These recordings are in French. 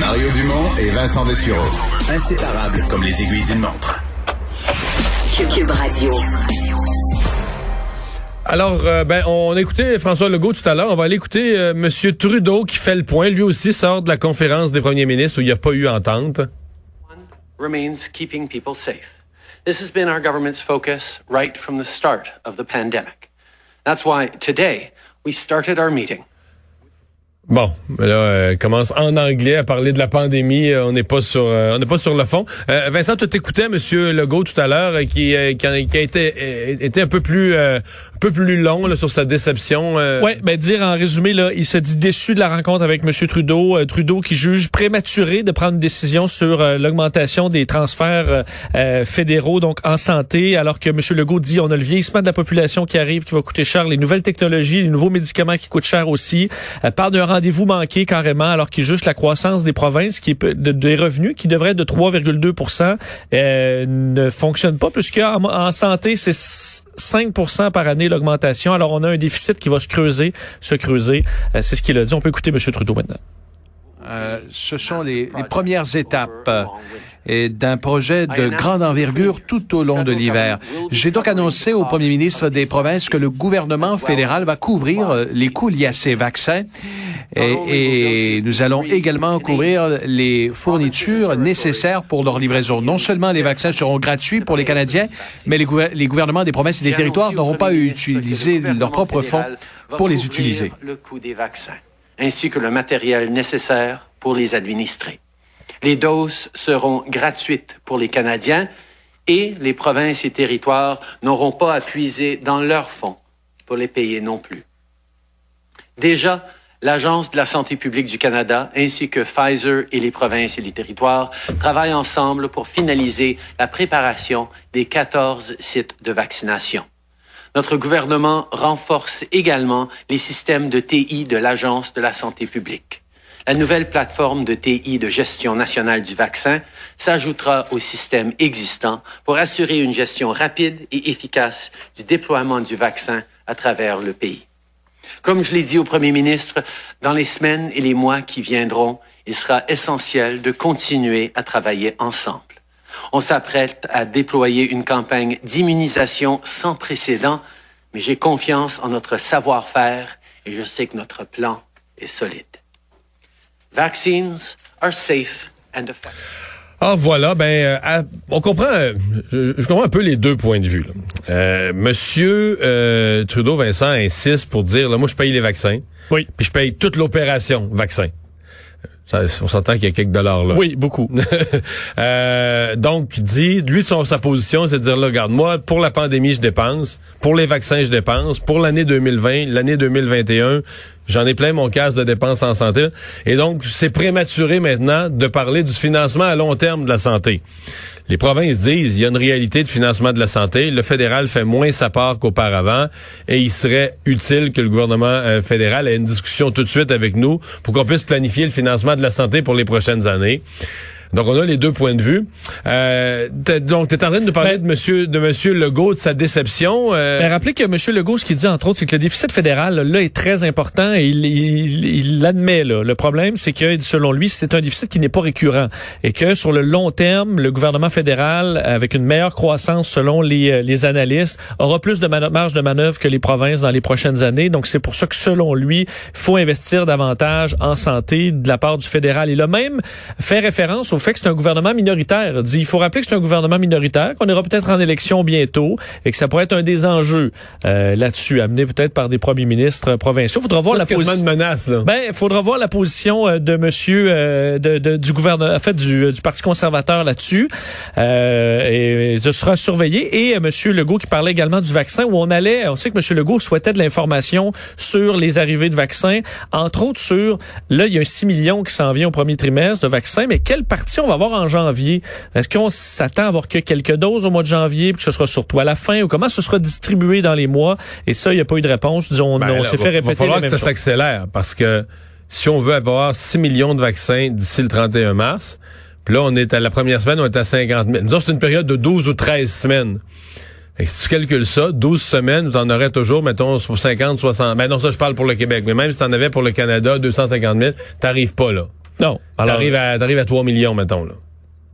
Mario Dumont et Vincent Dessureau. Inséparables comme les aiguilles d'une montre. Cube Radio. Alors, euh, ben, on a écouté François Legault tout à l'heure. On va aller écouter euh, Monsieur Trudeau qui fait le point. Lui aussi sort de la conférence des premiers ministres où il n'y a pas eu entente. remains keeping people safe. This has been our government's focus right from the start of the pandemic. That's why today we started our meeting Bon, là, euh, commence en anglais à parler de la pandémie. Euh, on n'est pas sur, euh, on n'est pas sur le fond. Euh, Vincent, tu t'écoutais Monsieur Legault tout à l'heure, qui, qui a, qui, a, été, été un peu plus, un peu plus long là, sur sa déception. Ouais, ben dire en résumé là, il se dit déçu de la rencontre avec Monsieur Trudeau. Trudeau qui juge prématuré de prendre une décision sur l'augmentation des transferts fédéraux donc en santé, alors que Monsieur Legault dit on a le vieillissement de la population qui arrive, qui va coûter cher, les nouvelles technologies, les nouveaux médicaments qui coûtent cher aussi. parle d'un rendez-vous manqué carrément, alors qu'il juste la croissance des provinces, qui est de, des revenus, qui devrait être de 3,2% euh, ne fonctionne pas, puisqu'en en santé, c'est 5% par année l'augmentation. Alors, on a un déficit qui va se creuser, se creuser. Euh, c'est ce qu'il a dit. On peut écouter M. Trudeau maintenant. Euh, ce sont les, premières étapes d'un projet de grande envergure tout au long de l'hiver. J'ai donc annoncé au premier ministre des provinces que le gouvernement fédéral va couvrir euh, les coûts liés à ces vaccins et, et nous allons également couvrir les fournitures nécessaires pour leur livraison. Non seulement les vaccins seront gratuits pour les Canadiens, mais les, les gouvernements des provinces et des territoires n'auront pas à utiliser leurs propres fonds pour les utiliser. Le coût des vaccins, ainsi que le matériel nécessaire pour les administrer. Les doses seront gratuites pour les Canadiens et les provinces et territoires n'auront pas à puiser dans leurs fonds pour les payer non plus. Déjà, l'Agence de la santé publique du Canada ainsi que Pfizer et les provinces et les territoires travaillent ensemble pour finaliser la préparation des 14 sites de vaccination. Notre gouvernement renforce également les systèmes de TI de l'Agence de la santé publique. La nouvelle plateforme de TI de gestion nationale du vaccin s'ajoutera au système existant pour assurer une gestion rapide et efficace du déploiement du vaccin à travers le pays. Comme je l'ai dit au Premier ministre, dans les semaines et les mois qui viendront, il sera essentiel de continuer à travailler ensemble. On s'apprête à déployer une campagne d'immunisation sans précédent, mais j'ai confiance en notre savoir-faire et je sais que notre plan est solide. Vaccines are safe and effective. Ah voilà, ben euh, on comprend, euh, je, je, comprends un peu les deux points de vue. Là. Euh, Monsieur euh, Trudeau Vincent insiste pour dire, là, moi je paye les vaccins, oui, puis je paye toute l'opération vaccin. Ça, on s'entend qu'il y a quelques dollars là. Oui, beaucoup. euh, donc, dit, lui, son, sa position, c'est de dire, là, regarde, moi, pour la pandémie, je dépense. Pour les vaccins, je dépense. Pour l'année 2020, l'année 2021, j'en ai plein mon casse de dépenses en santé. Et donc, c'est prématuré maintenant de parler du financement à long terme de la santé. Les provinces disent il y a une réalité de financement de la santé. Le fédéral fait moins sa part qu'auparavant et il serait utile que le gouvernement euh, fédéral ait une discussion tout de suite avec nous pour qu'on puisse planifier le financement de la santé pour les prochaines années. Donc, on a les deux points de vue. Euh, donc, tu es en train de nous parler Ben- de monsieur de monsieur Legault, de sa déception. euh, Ben, rappelez que M. Legault, ce qu'il dit entre autres, c'est que le déficit fédéral là est très important et il l'admet. là. Le problème, c'est que selon lui, c'est un déficit qui n'est pas récurrent et que sur le long terme, le gouvernement fédéral, avec une meilleure croissance selon les, euh, les analystes, aura plus de marge de manœuvre que les provinces dans les prochaines années. Donc c'est pour ça que selon lui, il faut investir davantage en santé de la part du fédéral. Il a même fait référence au fait que c'est un gouvernement minoritaire. Il dit, il faut rappeler que c'est un gouvernement minoritaire, qu'on ira peut-être en élection bientôt et que ça pourrait être un des enjeux euh, là-dessus, amené peut-être par des premiers ministres provinciaux. Faudra voir ça, la position. menace, là. Ben, il faudra voir la position euh, de monsieur euh, de, de- du gouvernement, en fait du, du Parti conservateur là-dessus. Euh, et ce sera surveillé. Et euh, monsieur Legault qui parlait également du vaccin, où on allait, on sait que monsieur Legault souhaitait de l'information sur les arrivées de vaccins, entre autres sur, là, il y a un 6 millions qui s'en vient au premier trimestre de vaccins, mais quelle partie on va avoir en janvier? Est-ce qu'on s'attend à avoir que quelques doses au mois de janvier, puis que ce sera surtout à la fin, ou comment ce sera distribué dans les mois? Et ça, il n'y a pas eu de réponse. Disons, Ben on s'est va- fait va répéter falloir la que même ça s'accélère parce que si on veut avoir 6 millions de vaccins d'ici le 31 mars, puis là, on est à la première semaine, on est à 50 000. Nous c'est une période de 12 ou 13 semaines. Fait que si tu calcules ça, 12 semaines, tu en aurais toujours, mettons, pour 50, 60. Ben non, ça, je parle pour le Québec. Mais même si tu en avais pour le Canada, 250 000, t'arrives pas là. Non. Alors, T'arrives à, t'arrives à 3 millions, mettons, là.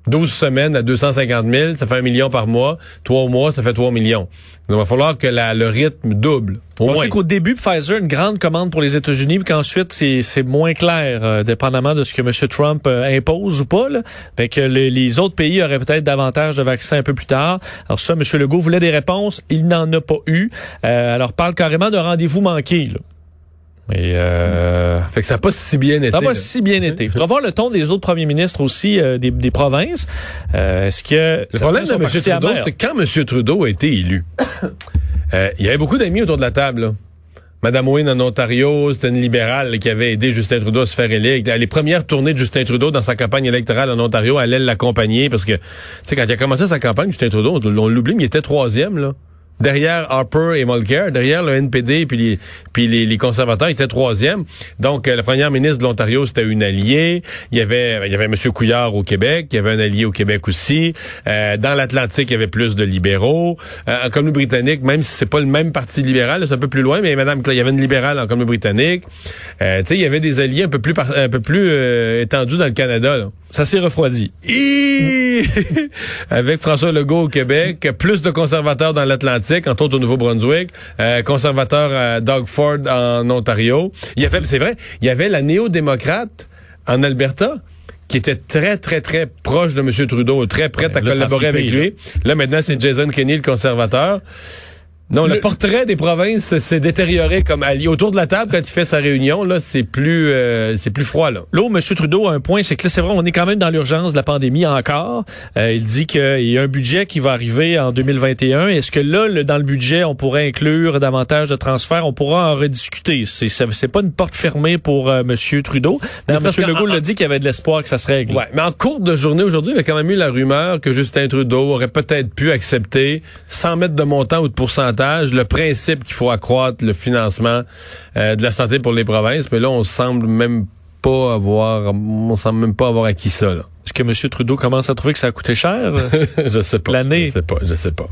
12 semaines à 250 000, ça fait un million par mois. Trois mois, ça fait 3 millions. Donc, il va falloir que la- le rythme double. Au on moins. sait qu'au début, Pfizer, une grande commande pour les États-Unis, puis qu'ensuite, c'est c'est moins clair, euh, dépendamment de ce que M. Trump euh, impose ou pas. Là. Fait que le- les autres pays auraient peut-être davantage de vaccins un peu plus tard? Alors ça, M. Legault voulait des réponses. Il n'en a pas eu. Euh, alors, parle carrément de rendez-vous manqué. Là. Et euh, Fait que ça n'a pas si bien été. ça n'a pas si bien été. Il faudra voir le ton des autres premiers ministres aussi euh, des, des provinces. Euh, Est-ce que Le problème de M. Trudeau, c'est que quand M. Trudeau a été élu, euh, il y avait beaucoup d'amis autour de la table. là. Madame Wynne en Ontario, c'était une libérale qui avait aidé Justin Trudeau à se faire élire. Les premières tournées de Justin Trudeau dans sa campagne électorale en Ontario, elle allait l'accompagner parce que, tu sais, quand il a commencé sa campagne, Justin Trudeau, on, on l'oublie, mais il était troisième, là. Derrière Harper et Mulcair, derrière le NPD puis les, puis les, les conservateurs était troisième. Donc euh, la première ministre de l'Ontario c'était une alliée. Il y avait il y avait M. Couillard au Québec, il y avait un allié au Québec aussi. Euh, dans l'Atlantique il y avait plus de libéraux. Euh, en Colombie-Britannique, même si c'est pas le même parti libéral, c'est un peu plus loin, mais Madame il y avait une libérale en Colombie-Britannique. Euh, tu sais il y avait des alliés un peu plus un peu plus euh, étendus dans le Canada. Là. Ça s'est refroidi. Et avec François Legault au Québec, plus de conservateurs dans l'Atlantique, entre autres au Nouveau-Brunswick, euh, conservateur à Doug Ford en Ontario. Il y avait, c'est vrai, il y avait la néo-démocrate en Alberta qui était très, très, très proche de M. Trudeau, très prête à là, collaborer avec lui. Là, maintenant, c'est Jason Kenney, le conservateur. Non, le, Le- portrait des provinces s'est détérioré comme allié. Autour de la table, quand il fait sa réunion, là, c'est plus, euh, c'est plus froid, là. Là M. Trudeau a un point, c'est que là, c'est vrai, on est quand même dans l'urgence de la pandémie encore. Euh, il dit qu'il y a un budget qui va arriver en 2021. Est-ce que là, le- dans le budget, on pourrait inclure davantage de transferts? On pourra en rediscuter. C'est, c'est pas une porte fermée pour euh, M. Trudeau. Mais M. Legault l'a dit qu'il y avait de l'espoir que ça se règle. Ouais, mais en cours de journée aujourd'hui, il y avait quand même eu la rumeur que Justin Trudeau aurait peut-être pu accepter, sans mettre de montant ou de pourcentage, le principe qu'il faut accroître le financement euh, de la santé pour les provinces. Mais là, on semble même pas avoir, on semble même pas avoir acquis ça. Est-ce que M. Trudeau commence à trouver que ça a coûté cher? je sais pas. L'année. Je sais pas. Je sais pas.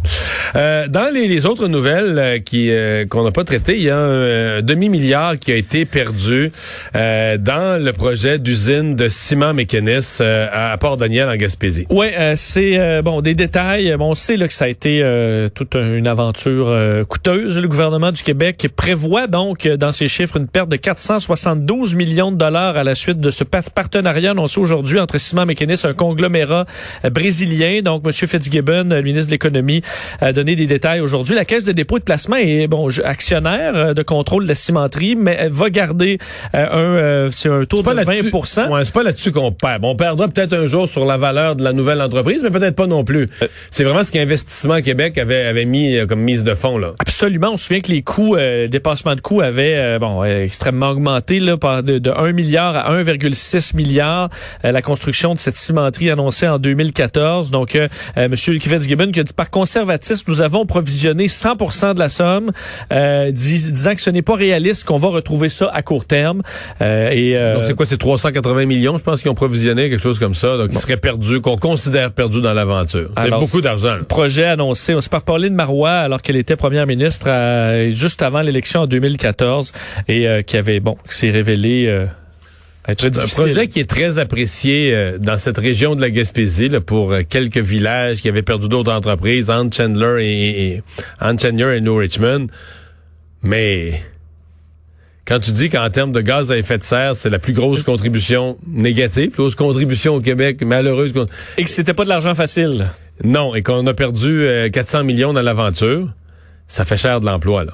Euh, dans les, les autres nouvelles euh, qui euh, qu'on n'a pas traitées, il y a un euh, demi-milliard qui a été perdu euh, dans le projet d'usine de ciment mécanis euh, à Port-Daniel en Gaspésie. Oui, c'est euh, bon des détails. Bon, on sait là, que ça a été euh, toute un- une aventure euh, coûteuse. Le gouvernement du Québec prévoit donc dans ses chiffres une perte de 472 millions de dollars à la suite de ce pa- partenariat annoncé aujourd'hui entre Ciment Mécanis, un conglomérat euh, brésilien. Donc, M. Fitzgibbon, euh, le ministre de l'Économie, a donné des détails aujourd'hui. La Caisse de dépôt et de placement est bon actionnaire euh, de contrôle de la cimenterie, mais elle va garder un, c'est un taux de 20 là-dessus- Ouais, c'est pas là-dessus qu'on perd. Bon, on perdra peut-être un jour sur la valeur de la nouvelle entreprise, mais peut-être pas non plus. C'est vraiment ce qu'Investissement Québec avait, avait mis comme mise de fond, là. Absolument. On se souvient que les coûts, euh, dépassement de coûts avaient euh, bon euh, extrêmement augmenté là, par de, de 1 milliard à 1,6 milliard. la construction de cette cimenterie annoncée en 2014. Donc, euh, euh, Monsieur Fitzgibbon qui a dit par conservatisme, nous avons provisionné 100% de la somme, euh, dis- disant que ce n'est pas réaliste qu'on va retrouver ça à court terme. Euh, et Donc, c'est quoi, c'est 380 millions, je pense qu'ils ont provisionné, quelque chose comme ça, donc ils seraient perdus, qu'on considère perdus dans l'aventure. C'est beaucoup d'argent. projet annoncé. On se par Pauline Marois alors qu'elle était première ministre juste avant l'élection en 2014 et qui avait bon qui s'est révélé être C'est un difficile. projet qui est très apprécié euh, dans cette région de la Gaspésie là, pour euh, quelques villages qui avaient perdu d'autres entreprises, entre Chandler et, et entre Chandler et New Richmond. Mais quand tu dis qu'en termes de gaz à effet de serre, c'est la plus grosse contribution négative, plus grosse contribution au Québec, malheureuse. et que c'était pas de l'argent facile. Non, et qu'on a perdu euh, 400 millions dans l'aventure, ça fait cher de l'emploi là.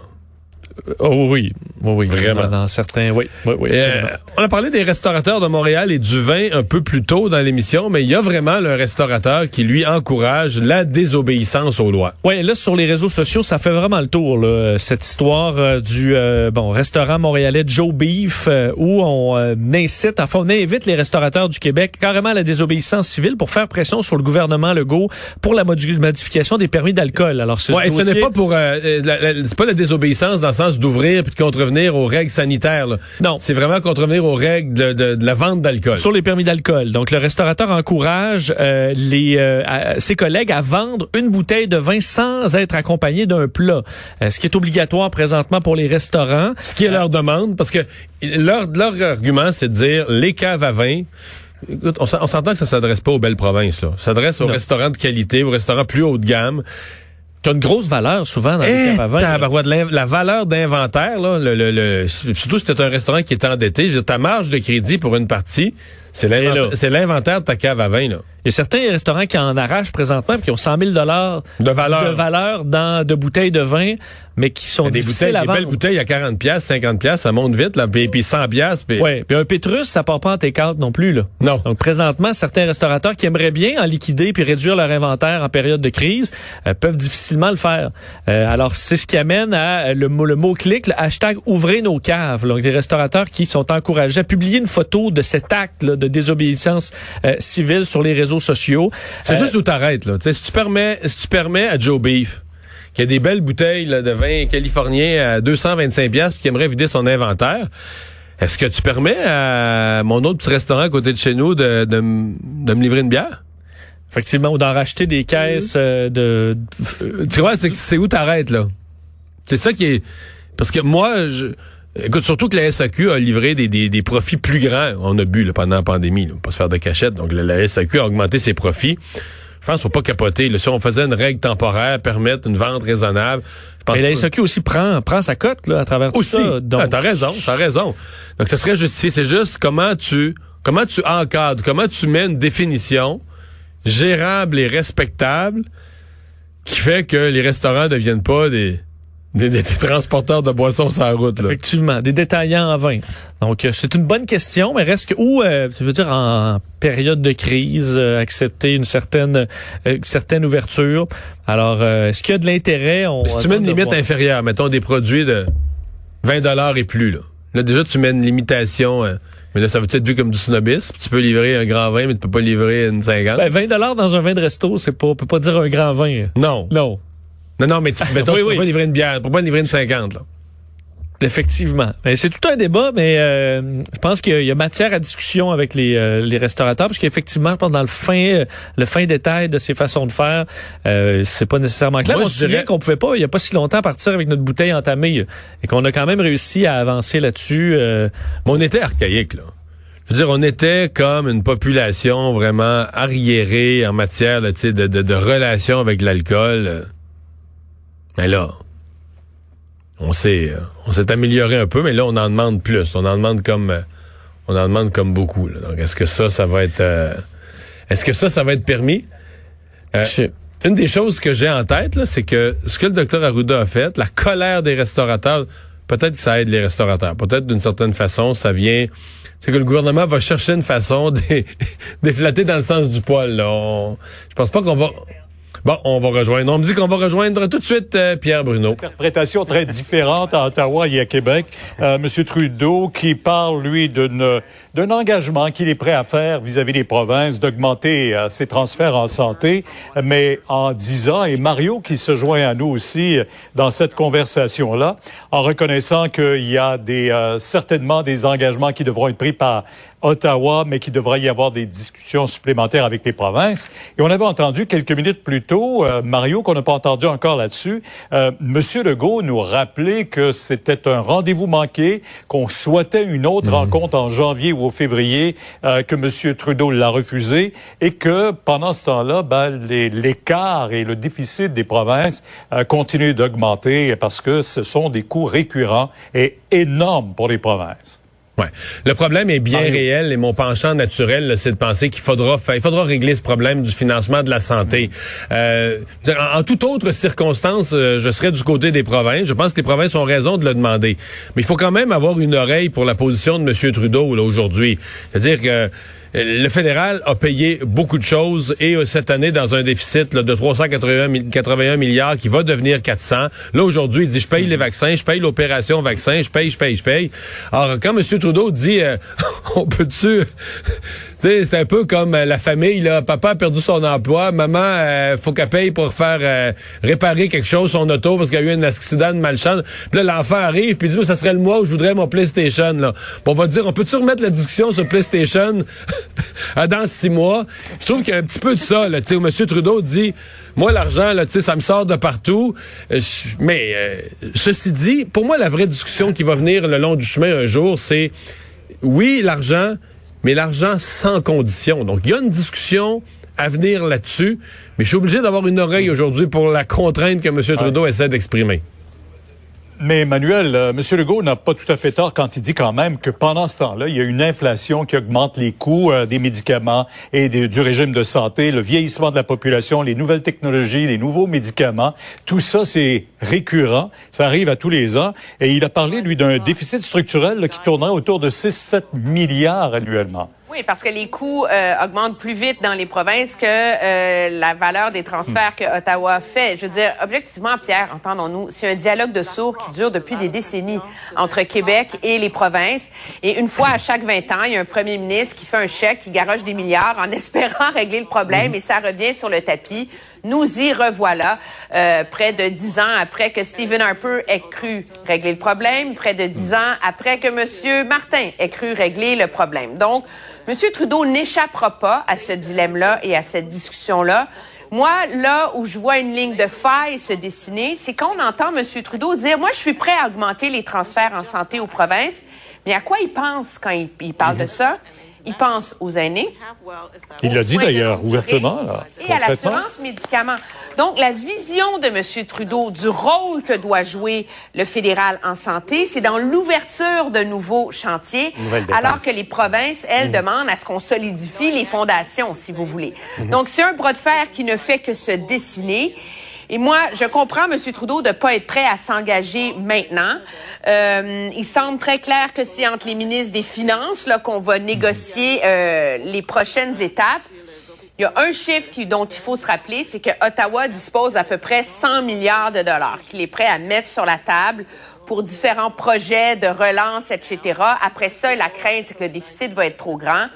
Oh oui, oui, oui, Vraiment. Dans certains, oui, oui, oui. Euh, on a parlé des restaurateurs de Montréal et du vin un peu plus tôt dans l'émission, mais il y a vraiment un restaurateur qui lui encourage la désobéissance aux lois. Ouais, là sur les réseaux sociaux, ça fait vraiment le tour là, cette histoire euh, du euh, bon restaurant montréalais Joe Beef où on incite, enfin on invite les restaurateurs du Québec carrément à la désobéissance civile pour faire pression sur le gouvernement Legault pour la modification des permis d'alcool. Alors ce Ouais, et ce dossier- n'est pas pour la- la- c'est pas la désobéissance dans le sens sens d'ouvrir puis de contrevenir aux règles sanitaires. Là. Non. C'est vraiment contrevenir aux règles de, de- de la vente d'alcool. Sur les permis d'alcool. Donc, le restaurateur encourage euh, les, euh, à- ses collègues à vendre une bouteille de vin sans être accompagné d'un plat, Euh, ce qui est obligatoire présentement pour les restaurants. Ce qui est leur demande, parce que leur, leur argument, c'est de dire les caves à vin. Écoute, on s'en- on s'entend que ça s'adresse pas aux belles provinces. là. Ça s'adresse aux Non. restaurants de qualité, aux restaurants plus haut de gamme. Qui a une grosse valeur souvent dans les Eh, tabarouette, l'in- la valeur d'inventaire, là, le, le, le- surtout si c'est un restaurant qui est endetté, ta marge de crédit pour une partie, c'est là. l'inventaire c'est l'inventaire de ta cave à vin. Là. Il y a certains restaurants qui en arrachent présentement puis qui ont 100 000 dollars De valeur. de valeur dans de bouteilles de vin, mais qui sont Des bouteilles, à des vendre. belles bouteilles à 40 pièces, 50 pièces, ça monte vite là, puis, puis 100 pièces, puis Ouais, puis un Pétrus, ça part pas en take-out non plus là. non. Donc présentement, certains restaurateurs qui aimeraient bien en liquider puis réduire leur inventaire en période de crise euh, peuvent difficilement le faire. Euh, alors c'est ce qui amène à euh, le mot le mot clic, le hashtag ouvrez nos caves. Donc les restaurateurs qui sont encouragés à publier une photo de cet acte là, de désobéissance euh, civile sur les réseaux sociaux. C'est Euh, juste où t'arrêtes, là. Si tu permets, si tu permets à Joe Beef, qui a des belles bouteilles là, de vin californien à 225 pièces, qui aimerait vider son inventaire, est-ce que tu permets à mon autre petit restaurant à côté de chez nous de, de, m- de me livrer une bière? Effectivement, ou d'en racheter des caisses euh, de... Tu vois, c'est où t'arrêtes, là. C'est ça qui est... Parce que moi, je... Écoute, surtout que la SAQ a livré des, des, des profits plus grands. On a bu là, pendant la pandémie, là, pas se faire de cachette. Donc, la, la SAQ a augmenté ses profits. Je pense qu'il faut pas capoter. là. Si on faisait une règle temporaire, permettre une vente raisonnable, je pense Et la SAQ aussi prend, prend sa cote là, à travers tout aussi. ça. Donc, Ah, t'as raison, t'as raison. Donc, ce serait justifié. C'est juste comment tu, comment tu encadres, comment tu mets une définition gérable et respectable qui fait que les restaurants ne deviennent pas des, des, des- des transporteurs de boissons la route. Là. Effectivement, des détaillants en vin. Donc, euh, c'est une bonne question, mais reste que où, euh, tu veux dire, en période de crise, euh, accepter une certaine, euh, une certaine ouverture. Alors, euh, est-ce qu'il y a de l'intérêt? On Si tu mets une limite voir. inférieure, mettons des produits de 20 dollars et plus, là. Là, déjà, tu mets une limitation, euh, mais là, ça va être vu comme du snobisme? Tu peux livrer un grand vin, mais tu peux pas livrer une 50. Ben, 20 dollars dans un vin de resto, c'est pas, on peut pas dire un grand vin. non. Non. Non, non, mais tu, mettons, Oui, oui. pas livrer une bière, pas livrer une 50, là. Effectivement. C'est tout un débat, mais euh, je pense qu'il y a- il y a matière à discussion avec les, euh, les restaurateurs, parce qu'effectivement, je pense dans le fin, euh, le fin détail de ces façons de faire, euh, c'est pas nécessairement clair. Moi, On je se dirais- qu'on pouvait pas, il y a pas si longtemps, partir avec notre bouteille entamée, euh, et qu'on a quand même réussi à avancer là-dessus. euh, Mais on était archaïque, là. Je veux dire, on était comme une population vraiment arriérée en matière là, de, de, de relations avec l'alcool. Mais là, on s'est on s'est amélioré un peu, mais là, on en demande plus. On en demande comme euh, on en demande comme beaucoup. là. Donc, est-ce que ça, ça va être euh, est-ce que ça, ça va être permis? Euh, une des choses que j'ai en tête, là, c'est que ce que le docteur Arruda a fait, la colère des restaurateurs, peut-être que ça aide les restaurateurs. Peut-être d'une certaine façon, ça vient. C'est que le gouvernement va chercher une façon d'éflater dans le sens du poil. Là. On- je pense pas qu'on va. Bon, on va rejoindre. On me dit qu'on va rejoindre tout de suite euh, Pierre Bruno. interprétation très différente à Ottawa et à Québec. Euh, Monsieur Trudeau qui parle, lui, d'une- d'un engagement qu'il est prêt à faire vis-à-vis des provinces, d'augmenter euh, ses transferts en santé, mais en disant, et Mario qui se joint à nous aussi euh, dans cette conversation-là, en reconnaissant qu'il y a des, euh, certainement des engagements qui devront être pris par Ottawa, mais qu'il devrait y avoir des discussions supplémentaires avec les provinces. Et on avait entendu quelques minutes plus tôt, euh, Mario, qu'on n'a pas entendu encore là-dessus, euh, Monsieur Legault nous rappelait que c'était un rendez-vous manqué, qu'on souhaitait une autre rencontre en janvier ou au février, euh, que Monsieur Trudeau l'a refusé, et que pendant ce temps-là, ben, l'écart et le déficit des provinces euh, continuent d'augmenter parce que ce sont des coûts récurrents et énormes pour les provinces. Ouais. Le problème est bien réel et mon penchant naturel, c'est de penser qu'il faudra faire, il faudra régler ce problème du financement de la santé. Euh, en, en toute autre circonstance, euh, je serais du côté des provinces. Je pense que les provinces ont raison de le demander. Mais il faut quand même avoir une oreille pour la position de M. Trudeau là, aujourd'hui. C'est-à-dire que le fédéral a payé beaucoup de choses et euh, cette année dans un déficit là, de 381 mi- 81 milliards qui va devenir 400. Là aujourd'hui, il dit je paye les vaccins, je paye l'opération vaccin, je paye, je paye, je paye. Alors quand M. Trudeau dit euh, on peut-tu c'est un peu comme euh, la famille, là. Papa a perdu son emploi, maman, euh, faut qu'elle paye pour faire euh, réparer quelque chose, son auto, parce qu'il y a eu un accident de malchance. Puis là, l'enfant arrive, puis dit, ça serait le mois où je voudrais mon PlayStation, là. on va dire, on peut-tu remettre la discussion sur PlayStation dans six mois? Je trouve qu'il y a un petit peu de ça, là, tu sais, où M. Trudeau dit, moi, l'argent, là, tu sais, ça me sort de partout. mais, ceci dit, pour moi, la vraie discussion qui va venir le long du chemin un jour, c'est, oui, l'argent, mais l'argent sans condition. Donc, il y a une discussion à venir là-dessus, mais je suis obligé d'avoir une oreille aujourd'hui pour la contrainte que M. Trudeau essaie d'exprimer. Mais Emmanuel, euh, M. Legault n'a pas tout à fait tort quand il dit quand même que pendant ce temps-là, il y a une inflation qui augmente les coûts euh, des médicaments et du régime de santé, le vieillissement de la population, les nouvelles technologies, les nouveaux médicaments. Tout ça, c'est récurrent. Ça arrive à tous les ans. Et il a parlé, lui, d'un déficit structurel qui tournerait autour de 6-7 milliards annuellement. Oui, parce que les coûts euh, augmentent plus vite dans les provinces que euh, la valeur des transferts que Ottawa fait. Je veux dire, objectivement, Pierre, entendons-nous, c'est un dialogue de sourds qui dure depuis des décennies entre Québec et les provinces. Et une fois à chaque 20 ans, il y a un premier ministre qui fait un chèque, qui garoche des milliards en espérant régler le problème et ça revient sur le tapis. Nous y revoilà, euh, près de dix ans après que Stephen Harper ait cru régler le problème, près de dix ans après que M. Martin ait cru régler le problème. Donc, M. Trudeau n'échappera pas à ce dilemme-là et à cette discussion-là. Moi, là où je vois une ligne de faille se dessiner, c'est quand on entend M. Trudeau dire, moi, je suis prêt à augmenter les transferts en santé aux provinces. Mais à quoi il pense quand il, il parle de ça? Il pense aux aînés. Il l'a dit d'ailleurs ouvertement. et à l'assurance médicaments. Donc, la vision de M. Trudeau du rôle que doit jouer le fédéral en santé, c'est dans l'ouverture de nouveaux chantiers, alors que les provinces, elles, mmh. demandent à ce qu'on solidifie les fondations, si vous voulez. Mmh. Donc, c'est un bras de fer qui ne fait que se dessiner. Et moi, je comprends M. Trudeau de pas être prêt à s'engager maintenant. Euh, il semble très clair que c'est entre les ministres des Finances là qu'on va négocier euh, les prochaines étapes. Il y a un chiffre dont il faut se rappeler, c'est que Ottawa dispose d'à peu près 100 milliards de dollars qu'il est prêt à mettre sur la table pour différents projets de relance, etc. Après ça, la crainte, c'est que le déficit va être trop grand.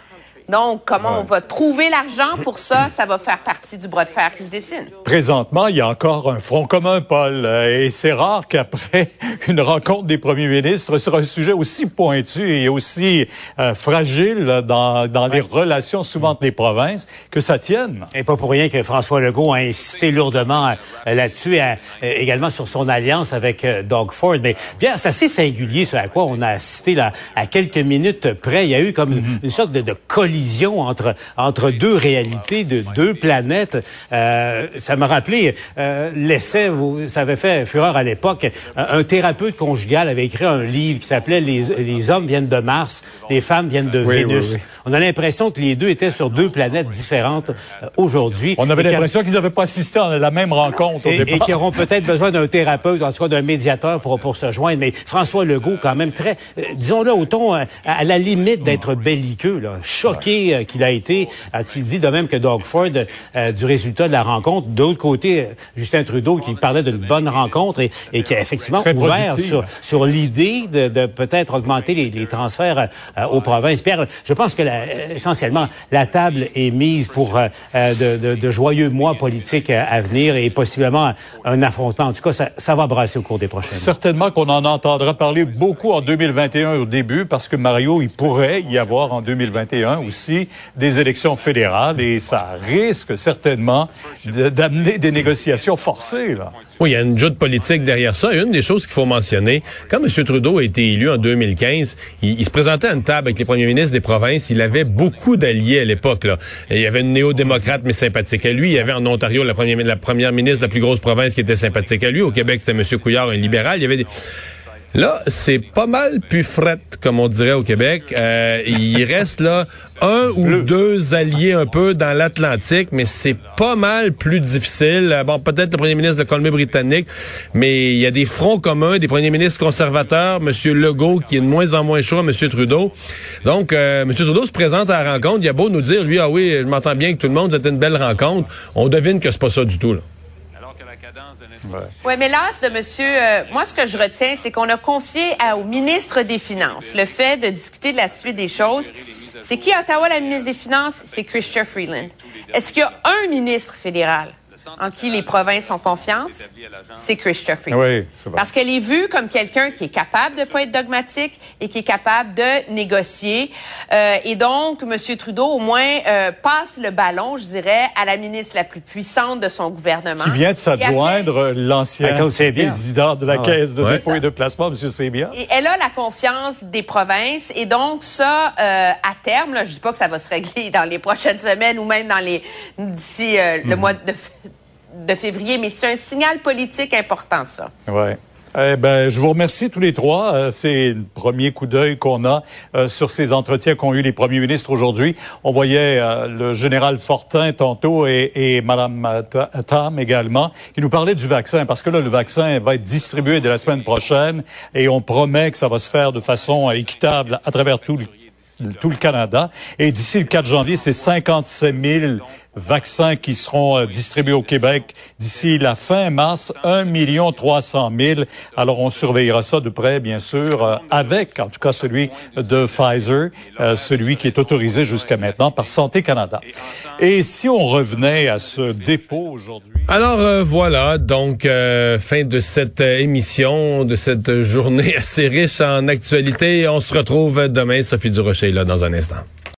Donc, comment on va trouver l'argent pour ça, ça va faire partie du bras de fer qui se dessine. Présentement, il y a encore un front commun, Paul, euh, et c'est rare qu'après une rencontre des premiers ministres sur un sujet aussi pointu et aussi euh, fragile dans, dans les relations souvent entre les provinces, que ça tienne. Et pas pour rien que François Legault a insisté lourdement euh, là-dessus, également sur son alliance avec Doug Ford. Mais bien, c'est assez singulier ce à quoi on a assisté là, à quelques minutes près. Il y a eu comme mm-hmm. une, sorte de, de collision entre entre deux réalités de deux planètes. Euh, ça m'a rappelé euh, l'essai, vous, ça avait fait fureur à l'époque. Un, thérapeute conjugal avait écrit un livre qui s'appelait les, les hommes viennent de Mars, les femmes viennent de Vénus. On a l'impression que les deux étaient sur deux planètes différentes euh, aujourd'hui. On avait l'impression qu'ils n'avaient pas assisté à la même rencontre et, au départ. Et qu'ils auront peut-être besoin d'un thérapeute, en tout cas d'un médiateur pour, pour se joindre. Mais François Legault, quand même très, euh, disons-le, au ton, à, la limite d'être belliqueux, là, choqué euh, qu'il a été, a-t-il dit, de même que Doug Ford, euh, du résultat de la rencontre. D'autre côté, Justin Trudeau qui parlait d'une bonne rencontre et, qui a effectivement ouvert sur, sur l'idée de, de peut-être augmenter les, les transferts euh, aux provinces. Pierre, je pense que essentiellement, la table est mise pour de, de, de, joyeux mois politiques à venir et possiblement un affrontement. En tout cas, ça, ça va brasser au cours des prochaines. Certainement qu'on en entendra parler beaucoup en 2021 au début parce que Mario, il pourrait y avoir en 2021 aussi des élections fédérales et ça risque certainement d'amener des négociations forcées. Là. Oui, il y a une joute politique derrière ça. une des choses qu'il faut mentionner, quand M. Trudeau a été élu en 2015, il, se présentait à une table avec les premiers ministres des provinces. Il avait beaucoup d'alliés à l'époque. Il y avait une néo-démocrate, mais sympathique à lui. Il y avait en Ontario la première, la première ministre de la plus grosse province qui était sympathique à lui. Au Québec, c'était M. Couillard, un libéral. Il y avait des... Là, c'est pas mal plus fret, comme on dirait au Québec. Euh, il reste là un ou deux alliés un peu dans l'Atlantique, mais c'est pas mal plus difficile. Euh, bon, peut-être le premier ministre de Colombie-Britannique, mais il y a des fronts communs, des premiers ministres conservateurs, M. Legault, qui est de moins en moins chaud à M. Trudeau. Donc, euh, M. Trudeau se présente à la rencontre. Il a beau nous dire, lui, ah oui, je m'entends bien que tout le monde, c'était une belle rencontre. On devine que c'est pas ça du tout, là. Oui, mais là, de monsieur, euh, moi, ce que je retiens, c'est qu'on a confié au ministre des Finances le fait de discuter de la suite des choses. C'est qui à Ottawa la ministre des Finances? C'est Christian Freeland. Est-ce qu'il y a un ministre fédéral? En qui les provinces ont confiance, c'est Freeland. Oui, c'est vrai. Parce qu'elle est vue comme quelqu'un qui est capable de pas être dogmatique et qui est capable de négocier. Euh, et donc, M. Trudeau, au moins, euh, passe le ballon, je dirais, à la ministre la plus puissante de son gouvernement. Qui vient de s'adjoindre l'ancien président de la Ah. Caisse de Ouais. dépôt et de placement, M. Sébia. Et elle a la confiance des provinces et donc ça, euh, à terme, là, je dis pas que ça va se régler dans les prochaines semaines ou même dans les d'ici euh, le mois de, de février, mais c'est un signal politique important ça. Ouais. Eh ben, je vous remercie tous les trois. Euh, c'est le premier coup d'œil qu'on a euh, sur ces entretiens qu'ont eu les premiers ministres aujourd'hui. On voyait euh, le général Fortin tantôt et, et Madame Ta- Tam également qui nous parlaient du vaccin parce que là, le vaccin va être distribué dès la semaine prochaine et on promet que ça va se faire de façon équitable à travers tout le tout le Canada. Et d'ici le 4 janvier, c'est 57 000 vaccins qui seront euh, distribués au Québec. D'ici la fin mars, 1 300 000. Alors, on surveillera ça de près, bien sûr, euh, avec, en tout cas, celui de Pfizer, euh, celui qui est autorisé jusqu'à maintenant par Santé Canada. Et si on revenait à ce dépôt aujourd'hui... Alors euh, voilà, donc euh, fin de cette émission, de cette journée assez riche en actualité. On se retrouve demain. Sophie Durocher là dans un instant.